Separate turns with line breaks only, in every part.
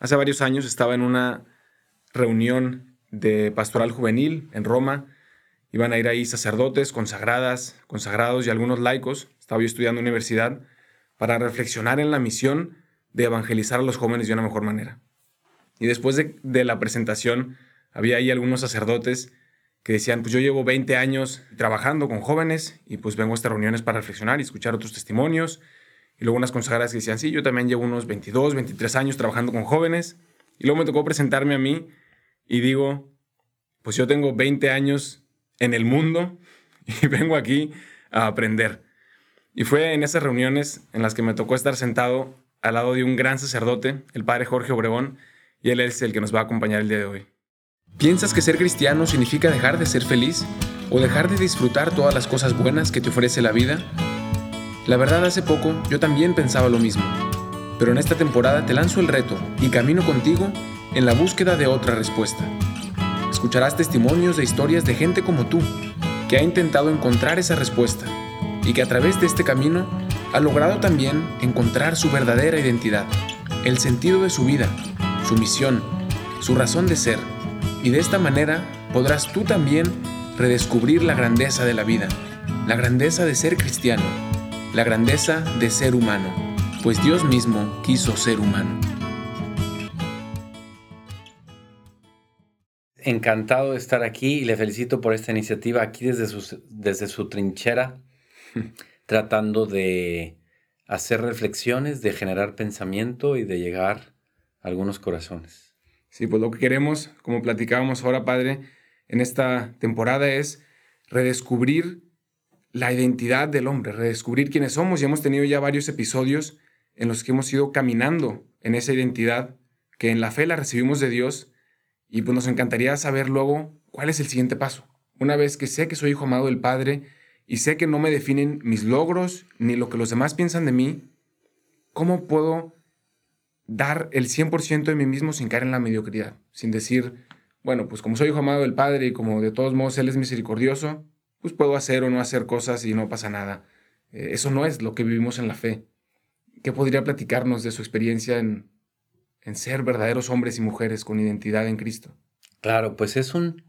Hace varios años estaba en una reunión de pastoral juvenil en Roma. Iban a ir ahí sacerdotes, consagradas, consagrados y algunos laicos. Estaba yo estudiando universidad para reflexionar en la misión de evangelizar a los jóvenes de una mejor manera. Y después de, de la presentación, había ahí algunos sacerdotes que decían, pues yo llevo 20 años trabajando con jóvenes y pues vengo a estas reuniones para reflexionar y escuchar otros testimonios. Y luego unas consagradas que decían, sí, yo también llevo unos 22, 23 años trabajando con jóvenes. Y luego me tocó presentarme a mí y digo, pues yo tengo 20 años en el mundo y vengo aquí a aprender. Y fue en esas reuniones en las que me tocó estar sentado al lado de un gran sacerdote, el padre Jorge Obregón, y él es el que nos va a acompañar el día de hoy. ¿Piensas que ser cristiano significa dejar de ser feliz o dejar de disfrutar todas las cosas buenas que te ofrece la vida? La verdad, hace poco yo también pensaba lo mismo, pero en esta temporada te lanzo el reto y camino contigo en la búsqueda de otra respuesta. Escucharás testimonios de historias de gente como tú, que ha intentado encontrar esa respuesta y que a través de este camino ha logrado también encontrar su verdadera identidad, el sentido de su vida, su misión, su razón de ser. Y de esta manera podrás tú también redescubrir la grandeza de la vida, la grandeza de ser cristiano, la grandeza de ser humano, pues Dios mismo quiso ser humano.
Encantado de estar aquí y le felicito por esta iniciativa aquí desde su, desde su trinchera, tratando de hacer reflexiones, de generar pensamiento y de llegar a algunos corazones.
Sí, pues lo que queremos, como platicábamos ahora, Padre, en esta temporada es redescubrir la identidad del hombre, redescubrir quiénes somos. Y hemos tenido ya varios episodios en los que hemos ido caminando en esa identidad, que en la fe la recibimos de Dios. Y pues nos encantaría saber luego cuál es el siguiente paso. Una vez que sé que soy hijo amado del Padre y sé que no me definen mis logros ni lo que los demás piensan de mí, ¿cómo puedo dar el 100% de mí mismo sin caer en la mediocridad, sin decir, bueno, pues como soy hijo amado del Padre y como de todos modos Él es misericordioso, pues puedo hacer o no hacer cosas y no pasa nada. Eh, eso no es lo que vivimos en la fe. ¿Qué podría platicarnos de su experiencia en, ser verdaderos hombres y mujeres con identidad en Cristo?
Claro, pues es un,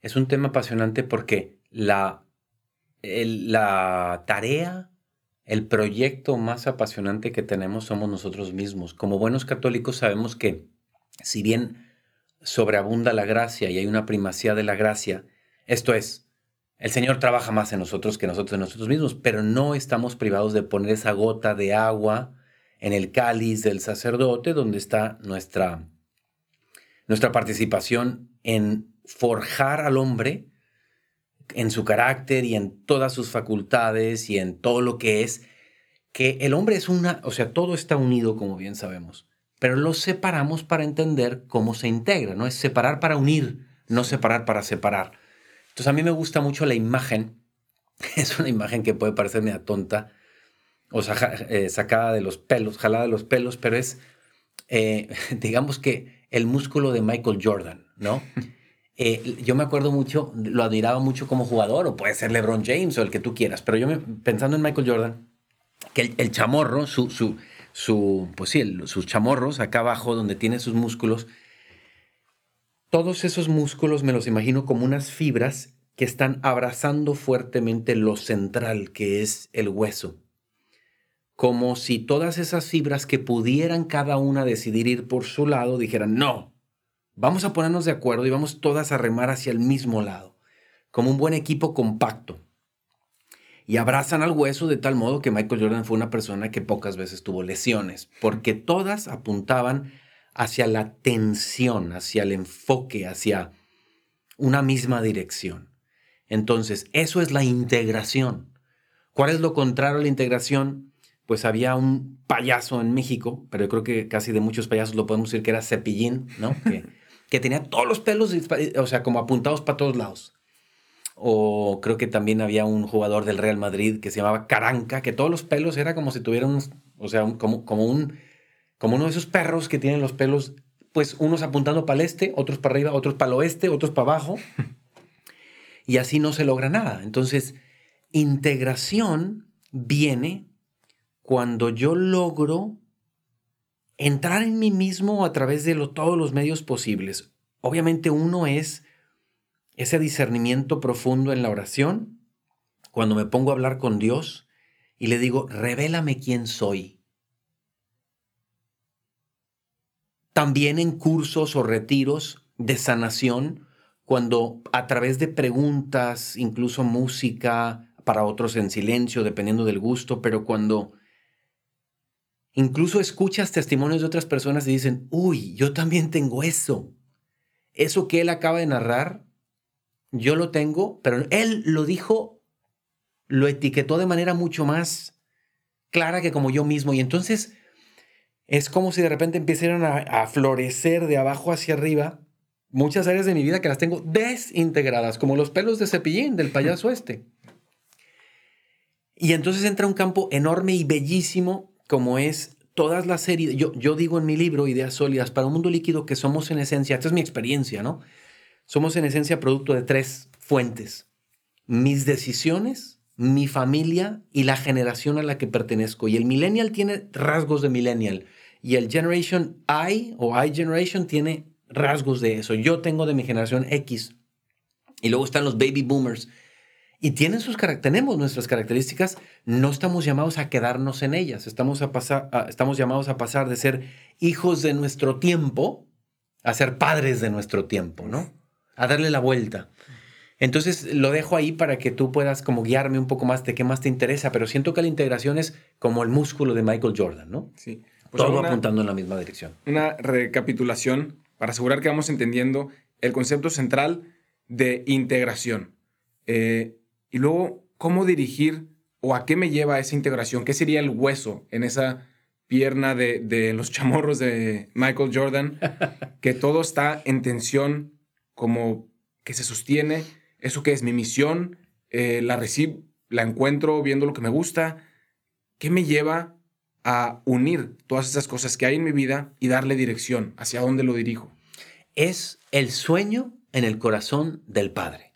es un tema apasionante porque la, la tarea el proyecto más apasionante que tenemos somos nosotros mismos. Como buenos católicos sabemos que si bien sobreabunda la gracia y hay una primacía de la gracia, esto es, el Señor trabaja más en nosotros que nosotros en nosotros mismos, pero no estamos privados de poner esa gota de agua en el cáliz del sacerdote donde está nuestra, nuestra participación en forjar al hombre en su carácter y en todas sus facultades y en todo lo que es, que el hombre es una, o sea, todo está unido, como bien sabemos, pero lo separamos para entender cómo se integra, ¿no? Es separar para unir, no separar para separar. Entonces a mí me gusta mucho la imagen, es una imagen que puede parecerme a tonta, o eh, sacada de los pelos, jalada de los pelos, pero es, eh, digamos que el músculo de Michael Jordan, ¿no? Eh, yo me acuerdo mucho, lo admiraba mucho como jugador, o puede ser LeBron James o el que tú quieras, pero yo me, pensando en Michael Jordan, que el, chamorro, su, su, su, pues sí, sus chamorros acá abajo donde tiene sus músculos, todos esos músculos me los imagino como unas fibras que están abrazando fuertemente lo central, que es el hueso. Como si todas esas fibras que pudieran cada una decidir ir por su lado dijeran, no, Vamos a ponernos de acuerdo y vamos todas a remar hacia el mismo lado, como un buen equipo compacto. Y abrazan al hueso de tal modo que Michael Jordan fue una persona que pocas veces tuvo lesiones, porque todas apuntaban hacia la tensión, hacia el enfoque, hacia una misma dirección. Entonces, eso es la integración. ¿Cuál es lo contrario a la integración? Pues había un payaso en México, pero yo creo que casi de muchos payasos lo podemos decir que era Cepillín, ¿no? Que que tenía todos los pelos, o sea, como apuntados para todos lados. O creo que también había un jugador del Real Madrid que se llamaba Caranca, que todos los pelos era como si tuvieran, o sea, como, como, un, como uno de esos perros que tienen los pelos, pues unos apuntando para el este, otros para arriba, otros para el oeste, otros para abajo. Y así no se logra nada. Entonces, integración viene cuando yo logro entrar en mí mismo a través de todos los medios posibles. Obviamente uno es ese discernimiento profundo en la oración, cuando me pongo a hablar con Dios y le digo, revélame quién soy. También en cursos o retiros de sanación, cuando a través de preguntas, incluso música, para otros en silencio, dependiendo del gusto, pero cuando incluso escuchas testimonios de otras personas y dicen, uy, yo también tengo eso. Eso que él acaba de narrar, yo lo tengo, pero él lo dijo, lo etiquetó de manera mucho más clara que como yo mismo. Y entonces es como si de repente empezaran a, a florecer de abajo hacia arriba muchas áreas de mi vida que las tengo desintegradas, como los pelos de cepillín del payaso este. Y entonces entra un campo enorme y bellísimo como es todas las series. Yo, yo digo en mi libro, Ideas Sólidas, para un mundo líquido que somos en esencia, esta es mi experiencia, ¿no? Somos en esencia producto de tres fuentes. Mis decisiones, mi familia y la generación a la que pertenezco. Y el millennial tiene rasgos de millennial. Y el Generation I o I Generation tiene rasgos de eso. Yo tengo de mi generación X. Y luego están los baby boomers y tienen sus, tenemos nuestras características, no estamos llamados a quedarnos en ellas, estamos, a pasar, estamos llamados a pasar de ser hijos de nuestro tiempo a ser padres de nuestro tiempo, ¿no? A darle la vuelta. Entonces lo dejo ahí para que tú puedas como guiarme un poco más de qué más te interesa, pero siento que la integración es como el músculo de Michael Jordan, ¿no?
Sí.
Pues Todo apuntando en la misma dirección.
Una recapitulación para asegurar que vamos entendiendo el concepto central de integración. Eh, y luego, ¿cómo dirigir o a qué me lleva esa integración? ¿Qué sería el hueso en esa pierna de, los chamorros de Michael Jordan? que todo está en tensión, como que se sostiene. ¿Eso que es mi misión? Eh, la recibo, la encuentro viendo lo que me gusta. ¿Qué me lleva a unir todas esas cosas que hay en mi vida y darle dirección? ¿Hacia dónde lo dirijo?
Es el sueño en el corazón del Padre.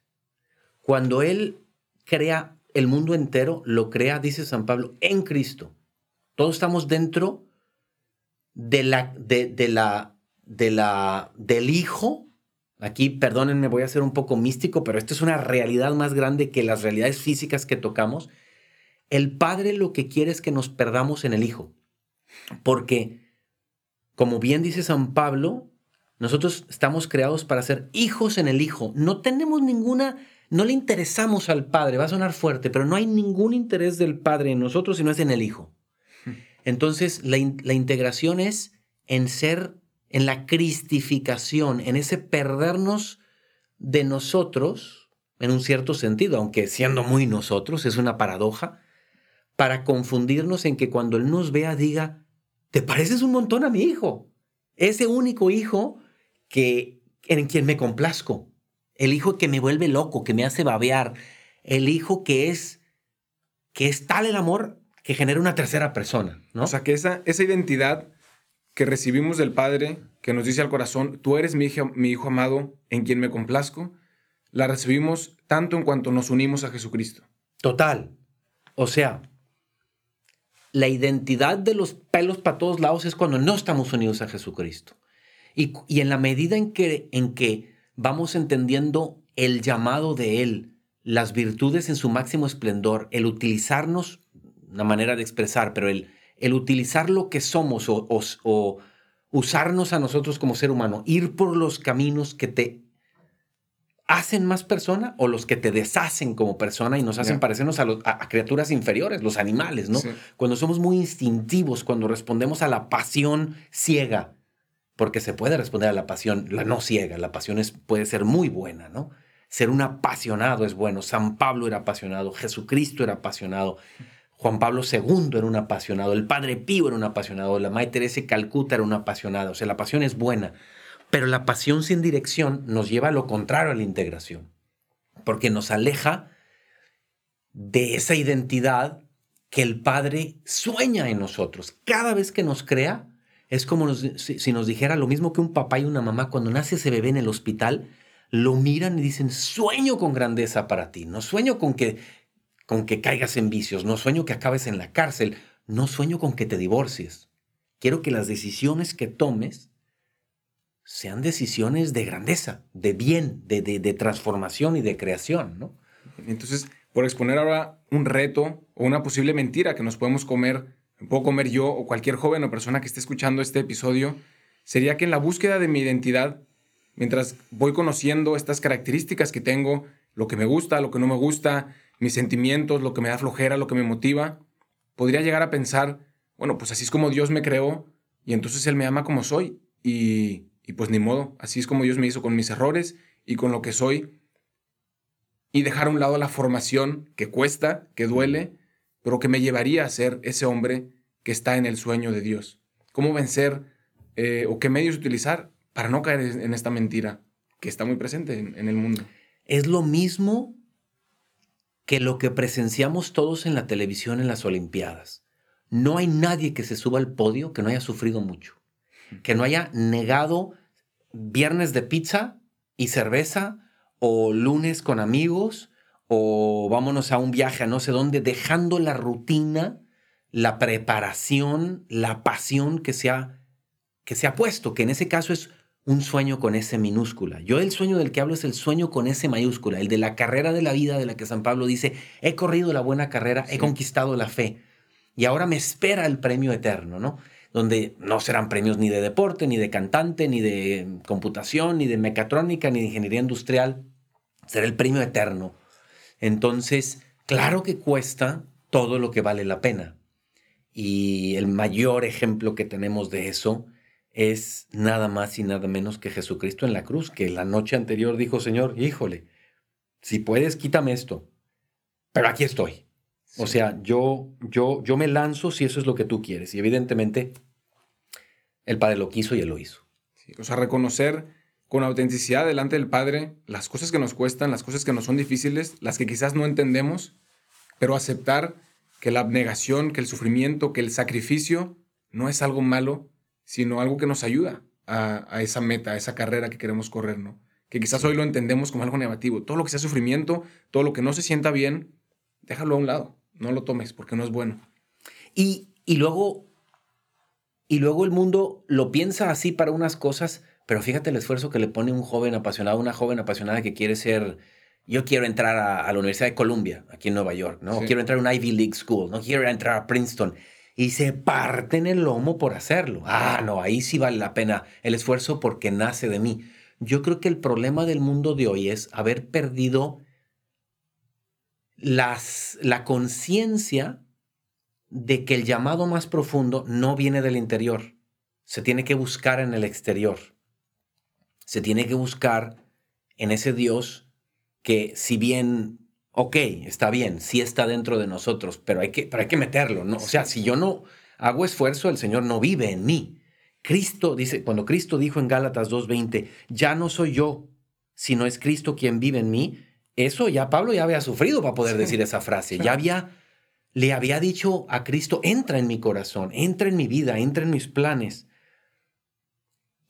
Cuando Él crea el mundo entero, lo crea, dice San Pablo, en Cristo. Todos estamos dentro de la, de, la, de la, del Hijo. Aquí, perdónenme, voy a ser un poco místico, pero esto es una realidad más grande que las realidades físicas que tocamos. El Padre lo que quiere es que nos perdamos en el Hijo. Porque, como bien dice San Pablo, nosotros estamos creados para ser hijos en el Hijo. No tenemos ninguna no le interesamos al Padre, va a sonar fuerte, pero no hay ningún interés del Padre en nosotros si no es en el Hijo. Entonces, la, la integración es en ser, en la cristificación, en ese perdernos de nosotros, en un cierto sentido, aunque siendo muy nosotros, es una paradoja, para confundirnos en que cuando Él nos vea diga, te pareces un montón a mi hijo, ese único hijo que, en quien me complazco el hijo que me vuelve loco, que me hace babear, el hijo que es, que es tal el amor que genera una tercera persona, ¿no?
O sea, que esa, esa identidad que recibimos del Padre, que nos dice al corazón, tú eres mi hijo, mi hijo amado, en quien me complazco, la recibimos tanto en cuanto nos unimos a Jesucristo.
Total. O sea, la identidad de los pelos para todos lados es cuando no estamos unidos a Jesucristo. Y, en la medida en que, en que vamos entendiendo el llamado de Él, las virtudes en su máximo esplendor, el utilizarnos, una manera de expresar, pero el, el utilizar lo que somos o, o, usarnos a nosotros como ser humano, ir por los caminos que te hacen más persona o los que te deshacen como persona y nos hacen parecernos a, a, criaturas inferiores, los animales, ¿no? Cuando somos muy instintivos, cuando respondemos a la pasión ciega, porque se puede responder a la pasión, la no ciega, la pasión es, puede ser muy buena, ¿no? Ser un apasionado es bueno. San Pablo era apasionado, Jesucristo era apasionado, Juan Pablo II era un apasionado, el Padre Pío era un apasionado, la Madre Teresa Calcuta era una apasionada. O sea, la pasión es buena, pero la pasión sin dirección nos lleva a lo contrario a la integración, porque nos aleja de esa identidad que el Padre sueña en nosotros. Cada vez que nos crea, es como si, nos dijera lo mismo que un papá y una mamá cuando nace ese bebé en el hospital, lo miran y dicen, sueño con grandeza para ti, no sueño con que, con que caigas en vicios, no sueño que acabes en la cárcel, no sueño con que te divorcies. quiero que las decisiones que tomes sean decisiones de grandeza, de bien, de, de, transformación y de creación, ¿no?
Entonces, por exponer ahora un reto o una posible mentira que nos podemos comer, puedo comer yo o cualquier joven o persona que esté escuchando este episodio, sería que en la búsqueda de mi identidad, mientras voy conociendo estas características que tengo, lo que me gusta, lo que no me gusta, mis sentimientos, lo que me da flojera, lo que me motiva, podría llegar a pensar, bueno, pues así es como Dios me creó y entonces Él me ama como soy y, y pues ni modo, así es como Dios me hizo con mis errores y con lo que soy y dejar a un lado la formación que cuesta, que duele, pero que me llevaría a ser ese hombre que está en el sueño de Dios. ¿Cómo vencer eh, o qué medios utilizar para no caer en esta mentira que está muy presente en el mundo?
Es lo mismo que lo que presenciamos todos en la televisión en las Olimpiadas. No hay nadie que se suba al podio que no haya sufrido mucho, que no haya negado viernes de pizza y cerveza o lunes con amigos o vámonos a un viaje a no sé dónde, dejando la rutina, la preparación, la pasión que se ha, que se ha puesto, que en ese caso es un sueño con S minúscula. Yo el sueño del que hablo es el sueño con S mayúscula, el de la carrera de la vida de la que San Pablo dice, he corrido la buena carrera, he conquistado la fe y ahora me espera el premio eterno, ¿no? Donde no serán premios ni de deporte, ni de cantante, ni de computación, ni de mecatrónica, ni de ingeniería industrial. Será el premio eterno. Entonces, claro que cuesta todo lo que vale la pena. Y el mayor ejemplo que tenemos de eso es nada más y nada menos que Jesucristo en la cruz, que la noche anterior dijo, Señor, híjole, si puedes, quítame esto, pero aquí estoy. O sea, yo, yo, yo me lanzo si eso es lo que tú quieres. Y evidentemente, el Padre lo quiso y Él lo hizo.
o sea, reconocer con autenticidad delante del Padre las cosas que nos cuestan, las cosas que nos son difíciles, las que quizás no entendemos, pero aceptar que la abnegación, que el sufrimiento, que el sacrificio no es algo malo, sino algo que nos ayuda a, esa meta, a esa carrera que queremos correr, ¿no? Que quizás hoy lo entendemos como algo negativo. Todo lo que sea sufrimiento, todo lo que no se sienta bien, déjalo a un lado, no lo tomes porque no es bueno.
Y, y luego, y luego el mundo lo piensa así para unas cosas, pero fíjate el esfuerzo que le pone un joven apasionado, una joven apasionada que quiere ser, yo quiero entrar a, la Universidad de Columbia, aquí en Nueva York, ¿no? Quiero entrar a una Ivy League School, no quiero entrar a Princeton y se parten el lomo por hacerlo. Ah, no, ahí sí vale la pena el esfuerzo porque nace de mí. Yo creo que el problema del mundo de hoy es haber perdido las, la conciencia de que el llamado más profundo no viene del interior, se tiene que buscar en el exterior. Se tiene que buscar en ese Dios que si bien ok, está bien, sí está dentro de nosotros, pero hay que, pero hay que meterlo, ¿no? O sea, si yo no hago esfuerzo, el Señor no vive en mí. Cristo dice, cuando Cristo dijo en Gálatas 2.20, ya no soy yo, sino es Cristo quien vive en mí, eso ya Pablo ya había sufrido para poder decir esa frase, ya había, le había dicho a Cristo, entra en mi corazón, entra en mi vida, entra en mis planes.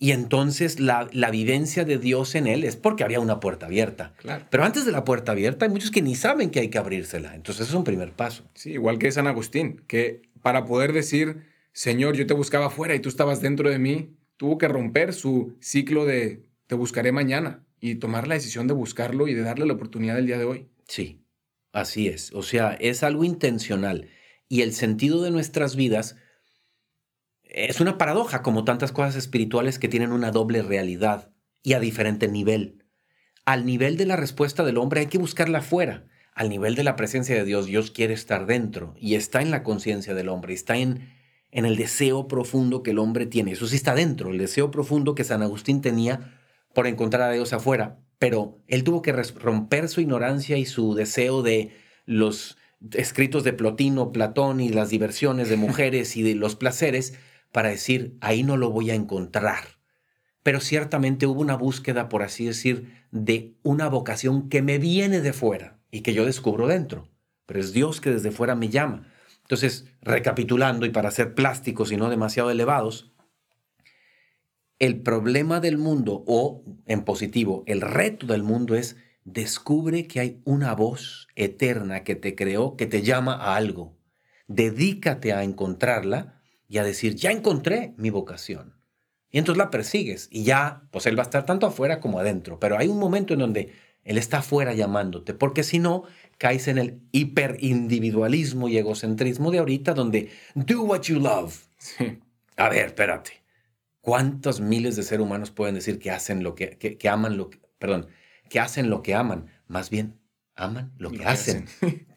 Y entonces la, la, vivencia de Dios en él es porque había una puerta abierta.
Claro.
Pero antes de la puerta abierta hay muchos que ni saben que hay que abrírsela. Entonces es un primer paso.
Sí, igual que San Agustín, que para poder decir, Señor, yo te buscaba afuera y tú estabas dentro de mí, tuvo que romper su ciclo de te buscaré mañana y tomar la decisión de buscarlo y de darle la oportunidad del día de hoy.
Sí, así es. O sea, es algo intencional. Y el sentido de nuestras vidas es una paradoja, como tantas cosas espirituales que tienen una doble realidad y a diferente nivel. Al nivel de la respuesta del hombre hay que buscarla afuera. Al nivel de la presencia de Dios, Dios quiere estar dentro y está en la conciencia del hombre, está en, en el deseo profundo que el hombre tiene. Eso sí está dentro, el deseo profundo que San Agustín tenía por encontrar a Dios afuera. Pero él tuvo que romper su ignorancia y su deseo de los escritos de Plotino, Platón y las diversiones de mujeres y de los placeres para decir, ahí no lo voy a encontrar. Pero ciertamente hubo una búsqueda, por así decir, de una vocación que me viene de fuera y que yo descubro dentro. Pero es Dios que desde fuera me llama. Entonces, recapitulando y para ser plásticos y no demasiado elevados, el problema del mundo, o en positivo, el reto del mundo es descubre que hay una voz eterna que te creó, que te llama a algo. Dedícate a encontrarla y a decir, ya encontré mi vocación. Y entonces la persigues y ya, pues él va a estar tanto afuera como adentro. Pero hay un momento en donde él está afuera llamándote, porque si no, caes en el hiperindividualismo y egocentrismo de ahorita, donde do what you love. A ver, espérate. ¿Cuántos miles de seres humanos pueden decir que hacen lo que, que, aman lo que, perdón, que hacen lo que aman? Más bien, aman lo que, hacen,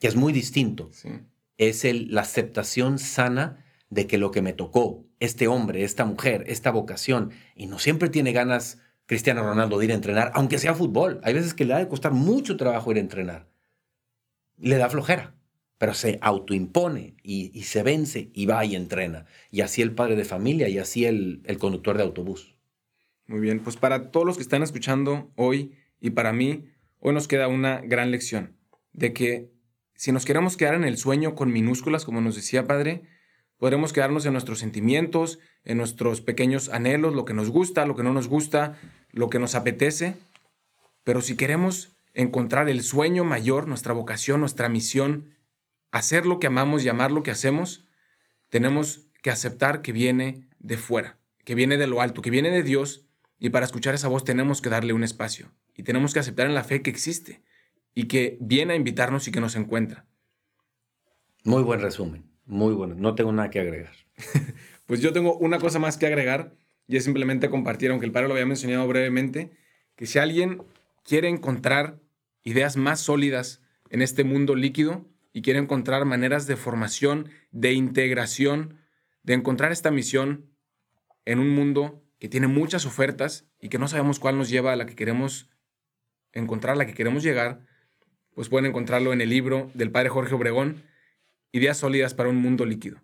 que es muy distinto. Es el, la aceptación sana de que lo que me tocó, este hombre, esta mujer, esta vocación, y no siempre tiene ganas Cristiano Ronaldo de ir a entrenar, aunque sea fútbol. Hay veces que le ha de costar mucho trabajo ir a entrenar. Le da flojera, pero se autoimpone y, se vence y va y entrena. Y así el padre de familia y así el, el conductor de autobús.
Muy bien, pues para todos los que están escuchando hoy y para mí, hoy nos queda una gran lección de que si nos queremos quedar en el sueño con minúsculas, como nos decía padre, podremos quedarnos en nuestros sentimientos, en nuestros pequeños anhelos, lo que nos gusta, lo que no nos gusta, lo que nos apetece, pero si queremos encontrar el sueño mayor, nuestra vocación, nuestra misión, hacer lo que amamos y amar lo que hacemos, tenemos que aceptar que viene de fuera, que viene de lo alto, que viene de Dios, y para escuchar esa voz tenemos que darle un espacio, y tenemos que aceptar en la fe que existe, y que viene a invitarnos y que nos encuentra.
Muy buen resumen, muy bueno, no tengo nada que agregar.
pues yo tengo una cosa más que agregar, y es simplemente compartir, aunque el padre lo había mencionado brevemente, que si alguien quiere encontrar ideas más sólidas en este mundo líquido y quiere encontrar maneras de formación, de integración, de encontrar esta misión en un mundo que tiene muchas ofertas y que no sabemos cuál nos lleva a la que queremos encontrar, a la que queremos llegar, pues pueden encontrarlo en el libro del padre Jorge Obregón, Ideas sólidas para un mundo líquido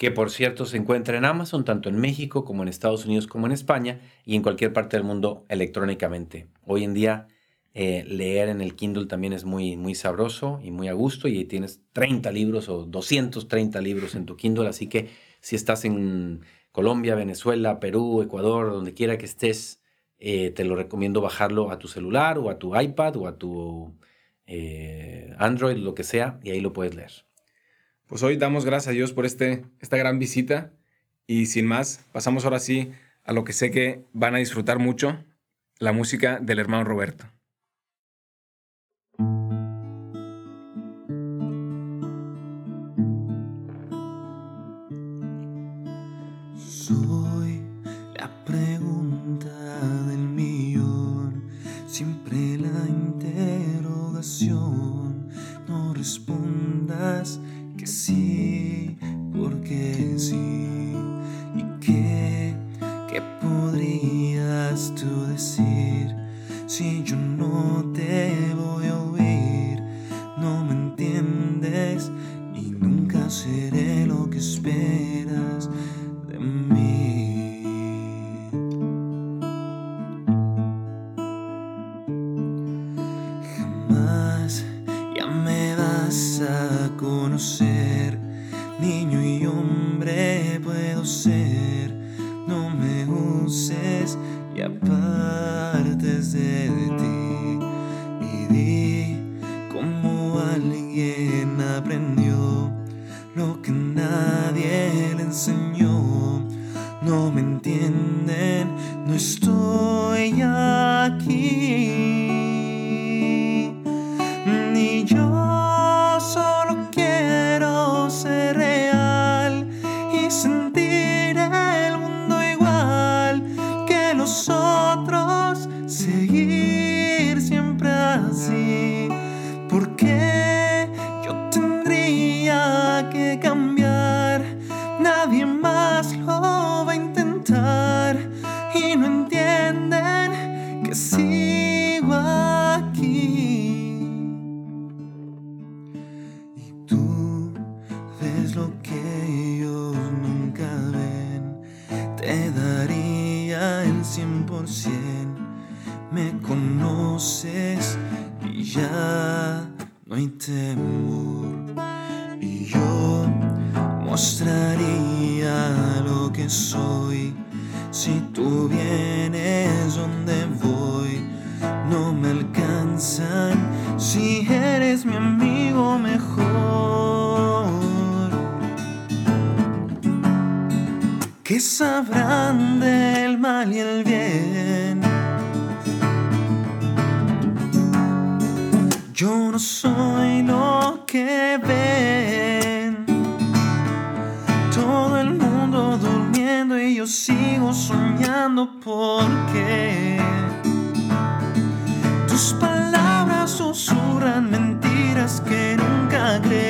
que por cierto se encuentra en Amazon, tanto en México como en Estados Unidos como en España y en cualquier parte del mundo electrónicamente. Hoy en día eh, leer en el Kindle también es muy, muy sabroso y muy a gusto y tienes 30 libros o 230 libros en tu Kindle, así que si estás en Colombia, Venezuela, Perú, Ecuador, donde quiera que estés, eh, te lo recomiendo bajarlo a tu celular o a tu iPad o a tu eh, Android, lo que sea, y ahí lo puedes leer.
Pues hoy damos gracias a Dios por este, esta gran visita y sin más, pasamos ahora sí a lo que sé que van a disfrutar mucho, la música del hermano Roberto.
Soy la pregunta del millón, siempre la interrogación, no respondas que get no me alcanzan. Si eres mi amigo mejor, ¿qué sabrán del mal y el bien? Yo no soy lo que ven. Todo el mundo durmiendo y yo sigo soñando porque tus palabras susurran mentiras que nunca creeré.